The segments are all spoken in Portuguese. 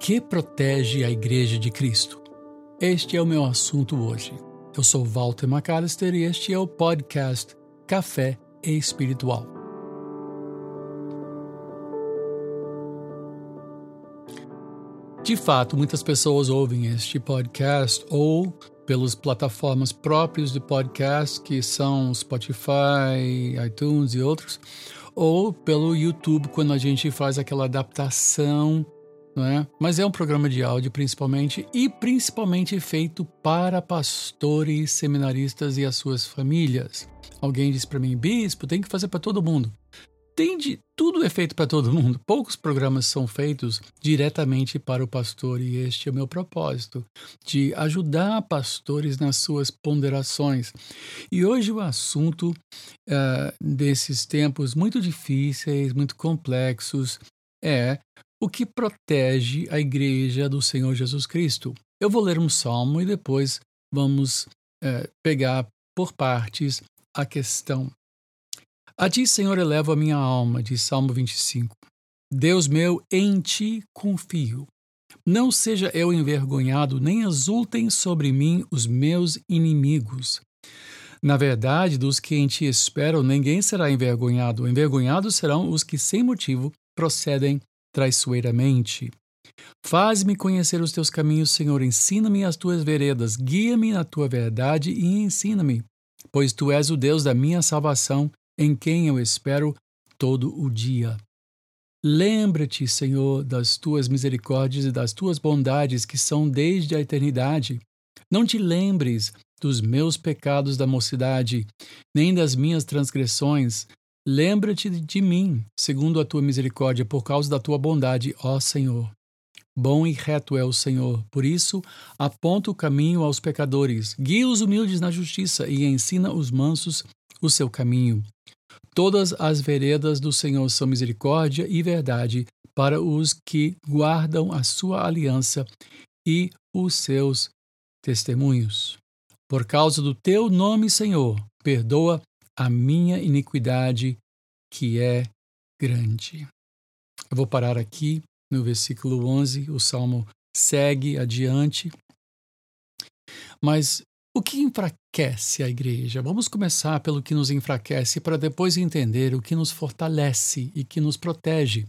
que protege a Igreja de Cristo? Este é o meu assunto hoje. Eu sou Walter McAllister e este é o podcast Café Espiritual. De fato, muitas pessoas ouvem este podcast ou pelas plataformas próprias de podcast, que são Spotify, iTunes e outros, ou pelo YouTube, quando a gente faz aquela adaptação é? Mas é um programa de áudio principalmente e principalmente feito para pastores, seminaristas e as suas famílias. Alguém disse para mim, bispo, tem que fazer para todo mundo. Tem de, tudo é feito para todo mundo. Poucos programas são feitos diretamente para o pastor e este é o meu propósito, de ajudar pastores nas suas ponderações. E hoje o assunto uh, desses tempos muito difíceis, muito complexos, é o que protege a igreja do Senhor Jesus Cristo. Eu vou ler um salmo e depois vamos é, pegar por partes a questão. A ti, Senhor, elevo a minha alma, diz Salmo 25. Deus meu, em ti confio. Não seja eu envergonhado, nem exultem sobre mim os meus inimigos. Na verdade, dos que em ti esperam, ninguém será envergonhado. Envergonhados serão os que, sem motivo, procedem traiçoeiramente. Faz-me conhecer os teus caminhos, Senhor. Ensina-me as tuas veredas. Guia-me na tua verdade e ensina-me, pois tu és o Deus da minha salvação, em quem eu espero todo o dia. Lembra-te, Senhor, das tuas misericórdias e das tuas bondades que são desde a eternidade. Não te lembres dos meus pecados da mocidade, nem das minhas transgressões. Lembra-te de mim, segundo a tua misericórdia, por causa da tua bondade, ó Senhor. Bom e reto é o Senhor, por isso aponta o caminho aos pecadores, guia os humildes na justiça e ensina os mansos o seu caminho. Todas as veredas do Senhor são misericórdia e verdade para os que guardam a sua aliança e os seus testemunhos. Por causa do teu nome, Senhor, perdoa a minha iniquidade, que é grande. Eu vou parar aqui no versículo 11, o salmo segue adiante. Mas o que enfraquece a igreja? Vamos começar pelo que nos enfraquece para depois entender o que nos fortalece e que nos protege.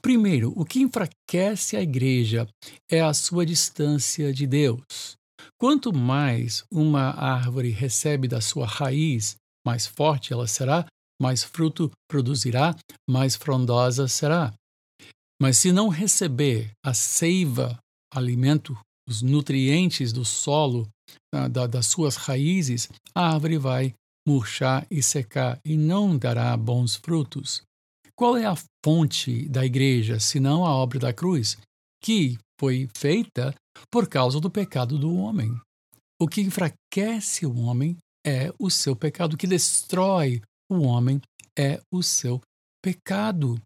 Primeiro, o que enfraquece a igreja é a sua distância de Deus. Quanto mais uma árvore recebe da sua raiz mais forte ela será, mais fruto produzirá, mais frondosa será. Mas se não receber a seiva, alimento, os nutrientes do solo, da, das suas raízes, a árvore vai murchar e secar e não dará bons frutos. Qual é a fonte da igreja, senão a obra da cruz, que foi feita por causa do pecado do homem? O que enfraquece o homem é o seu pecado. O que destrói o homem é o seu pecado.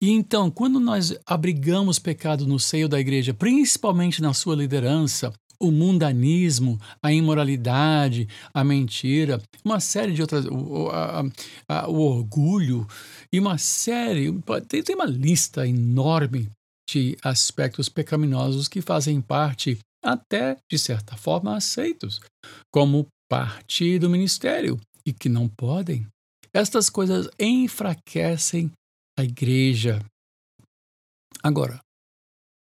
E então, quando nós abrigamos pecado no seio da igreja, principalmente na sua liderança, o mundanismo, a imoralidade, a mentira, uma série de outras, o, a, a, o orgulho e uma série, tem, tem uma lista enorme de aspectos pecaminosos que fazem parte, até de certa forma, aceitos, como parte do ministério e que não podem. Estas coisas enfraquecem a igreja. Agora,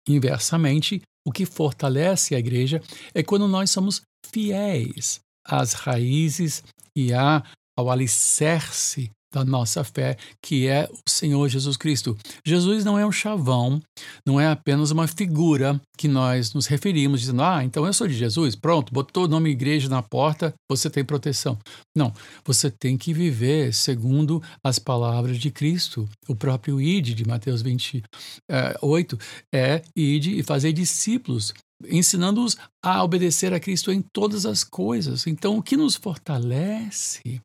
inversamente, o que fortalece a igreja é quando nós somos fiéis às raízes e ao alicerce da nossa fé, que é o Senhor Jesus Cristo. Jesus não é um chavão, não é apenas uma figura que nós nos referimos dizendo: "Ah, então eu sou de Jesus, pronto, botou o nome igreja na porta, você tem proteção". Não, você tem que viver segundo as palavras de Cristo. O próprio ide de Mateus 28 é ide e fazer discípulos ensinando-os a obedecer a Cristo em todas as coisas. Então, o que nos fortalece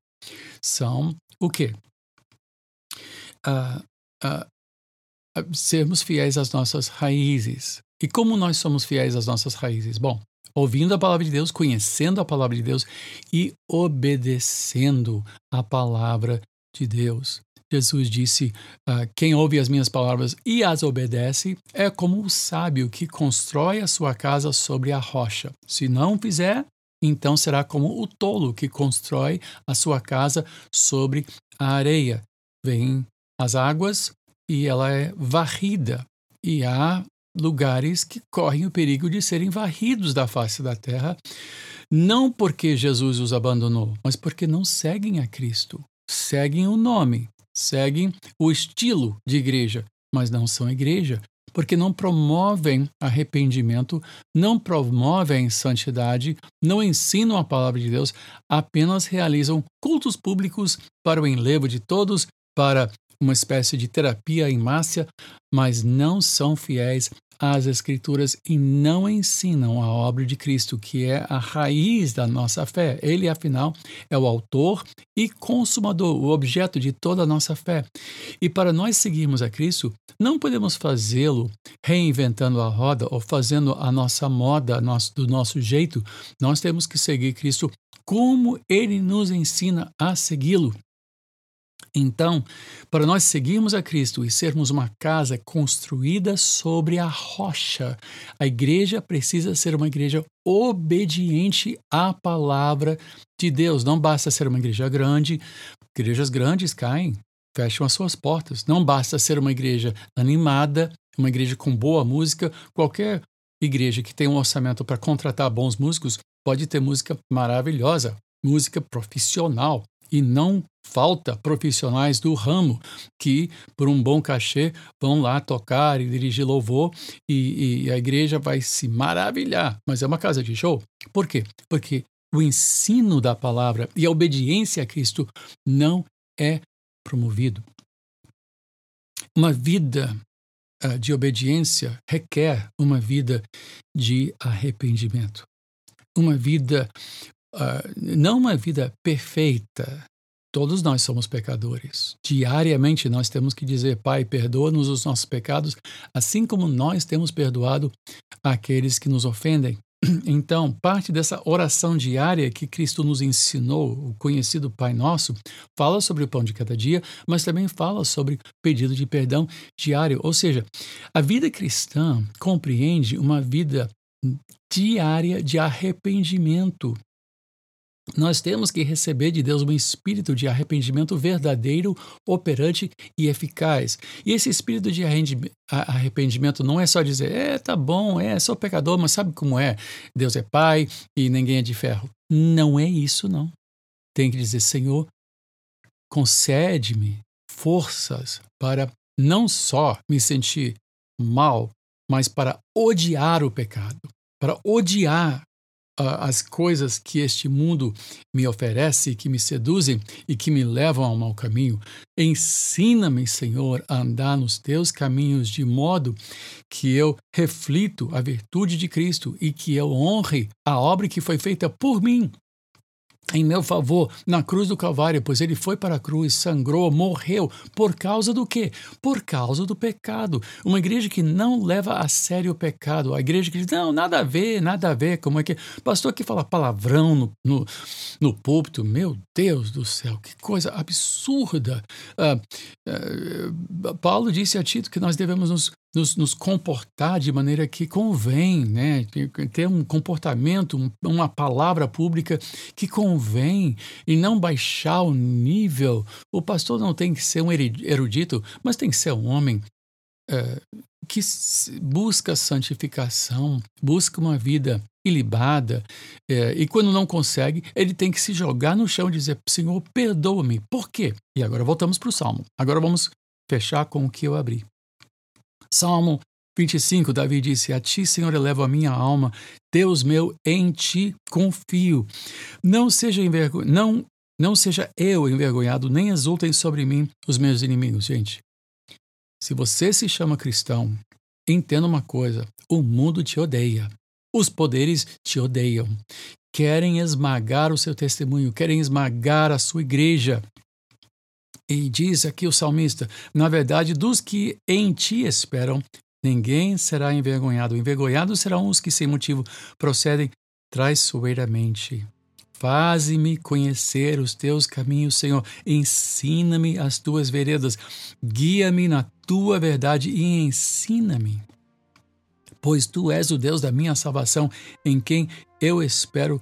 são o quê? Uh, uh, uh, sermos fiéis às nossas raízes. E como nós somos fiéis às nossas raízes? Bom, ouvindo a palavra de Deus, conhecendo a palavra de Deus e obedecendo a palavra de Deus. Jesus disse: Quem ouve as minhas palavras e as obedece é como o sábio que constrói a sua casa sobre a rocha. Se não fizer, então será como o tolo que constrói a sua casa sobre a areia. Vêm as águas e ela é varrida, e há lugares que correm o perigo de serem varridos da face da terra, não porque Jesus os abandonou, mas porque não seguem a Cristo, seguem o nome, seguem o estilo de igreja, mas não são igreja, porque não promovem arrependimento, não promovem santidade, não ensinam a palavra de Deus, apenas realizam cultos públicos para o enlevo de todos, para uma espécie de terapia em massa, mas não são fiéis às Escrituras e não ensinam a obra de Cristo, que é a raiz da nossa fé. Ele, afinal, é o autor e consumador, o objeto de toda a nossa fé. E para nós seguirmos a Cristo, não podemos fazê-lo reinventando a roda ou fazendo a nossa moda do nosso jeito. Nós temos que seguir Cristo como ele nos ensina a segui-lo. Então, para nós seguirmos a Cristo e sermos uma casa construída sobre a rocha, a igreja precisa ser uma igreja obediente à palavra de Deus. Não basta ser uma igreja grande, igrejas grandes caem, fecham as suas portas. Não basta ser uma igreja animada, uma igreja com boa música. Qualquer igreja que tem um orçamento para contratar bons músicos pode ter música maravilhosa, música profissional. E não falta profissionais do ramo que, por um bom cachê, vão lá tocar e dirigir louvor e, e a igreja vai se maravilhar. Mas é uma casa de show. Por quê? Porque o ensino da palavra e a obediência a Cristo não é promovido. Uma vida uh, de obediência requer uma vida de arrependimento. Uma vida uh, não uma vida perfeita. Todos nós somos pecadores. Diariamente nós temos que dizer, Pai, perdoa-nos os nossos pecados, assim como nós temos perdoado aqueles que nos ofendem. Então, parte dessa oração diária que Cristo nos ensinou, o conhecido Pai Nosso, fala sobre o pão de cada dia, mas também fala sobre pedido de perdão diário. Ou seja, a vida cristã compreende uma vida diária de arrependimento nós temos que receber de Deus um espírito de arrependimento verdadeiro, operante e eficaz. E esse espírito de arrependimento não é só dizer, é, tá bom, é, sou pecador, mas sabe como é? Deus é pai e ninguém é de ferro. Não é isso, não. Tem que dizer, Senhor, concede-me forças para não só me sentir mal, mas para odiar o pecado, para odiar as coisas que este mundo me oferece, que me seduzem e que me levam ao mau caminho. Ensina-me, Senhor, a andar nos teus caminhos de modo que eu reflito a virtude de Cristo e que eu honre a obra que foi feita por mim em meu favor na cruz do Calvário, pois ele foi para a cruz, sangrou, morreu. Por causa do quê? Por causa do pecado. Uma igreja que não leva a sério o pecado. A igreja que diz, não, nada a ver, nada a ver. Como é que. Pastor que fala palavrão no, no, no púlpito. Meu Deus do céu, que coisa absurda. Uh, uh, Paulo disse a Tito que nós devemos nos nos, nos, comportar de maneira que convém, né? ter um comportamento, uma palavra pública que convém e não baixar o nível. O pastor não tem que ser um erudito, mas tem que ser um homem é, que busca santificação, busca uma vida ilibada, é, e quando não consegue, ele tem que se jogar no chão e dizer: Senhor, perdoa-me. Por quê? E agora voltamos para o salmo. Agora vamos fechar com o que eu abri. Salmo 25, Davi disse: A ti, Senhor, elevo a minha alma, Deus meu, em ti confio. Não seja não, não seja eu envergonhado, nem exultem sobre mim os meus inimigos. Gente, se você se chama cristão, entenda uma coisa: o mundo te odeia. Os poderes te odeiam. Querem esmagar o seu testemunho, querem esmagar a sua igreja. E diz aqui o salmista: na verdade, dos que em ti esperam, ninguém será envergonhado. Envergonhados serão os que, sem motivo, procedem traiçoeiramente. Faze-me conhecer os teus caminhos, Senhor. Ensina-me as tuas veredas. Guia-me na tua verdade e ensina-me. Pois tu és o Deus da minha salvação, em quem eu espero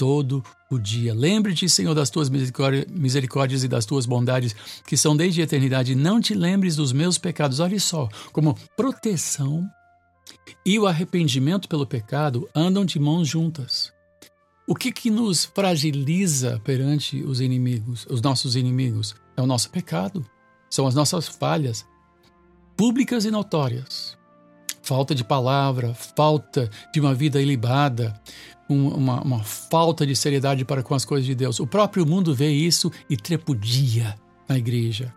todo o dia. Lembre-te, Senhor, das tuas misericórdias e das tuas bondades, que são desde a eternidade. Não te lembres dos meus pecados. Olha só, como proteção e o arrependimento pelo pecado andam de mãos juntas. O que, que nos fragiliza perante os inimigos, os nossos inimigos? É o nosso pecado, são as nossas falhas, públicas e notórias. Falta de palavra, falta de uma vida ilibada, uma, uma falta de seriedade para com as coisas de Deus. O próprio mundo vê isso e trepudia na igreja.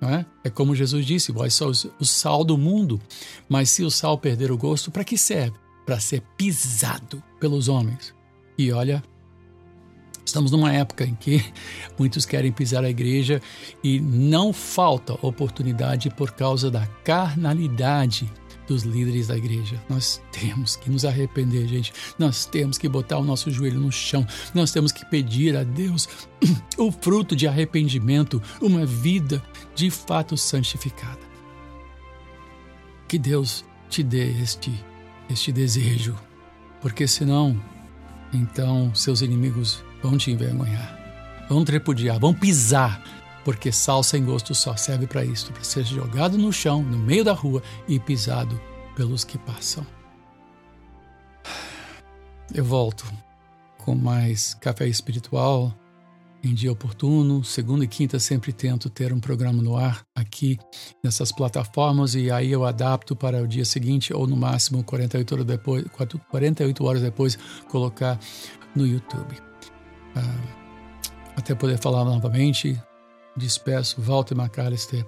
É? é como Jesus disse: vós sois o sal do mundo. Mas se o sal perder o gosto, para que serve? Para ser pisado pelos homens. E olha, estamos numa época em que muitos querem pisar a igreja e não falta oportunidade por causa da carnalidade dos líderes da igreja. Nós temos que nos arrepender, gente. Nós temos que botar o nosso joelho no chão. Nós temos que pedir a Deus o fruto de arrependimento, uma vida de fato santificada. Que Deus te dê este este desejo, porque senão então seus inimigos vão te envergonhar, vão trepudiar, vão pisar, porque sal sem gosto só serve para isso, para ser jogado no chão, no meio da rua e pisado pelos que passam. Eu volto com mais café espiritual em dia oportuno. Segunda e quinta sempre tento ter um programa no ar aqui nessas plataformas e aí eu adapto para o dia seguinte ou no máximo 48 horas depois, 48 horas depois colocar no YouTube. Ah, até poder falar novamente, despeço Walter McAllister,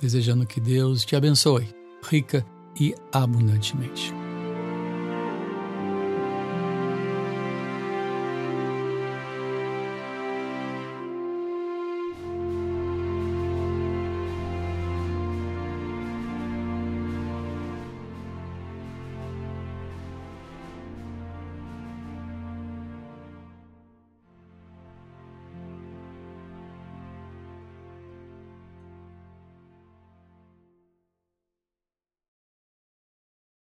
desejando que Deus te abençoe rica e abundantemente.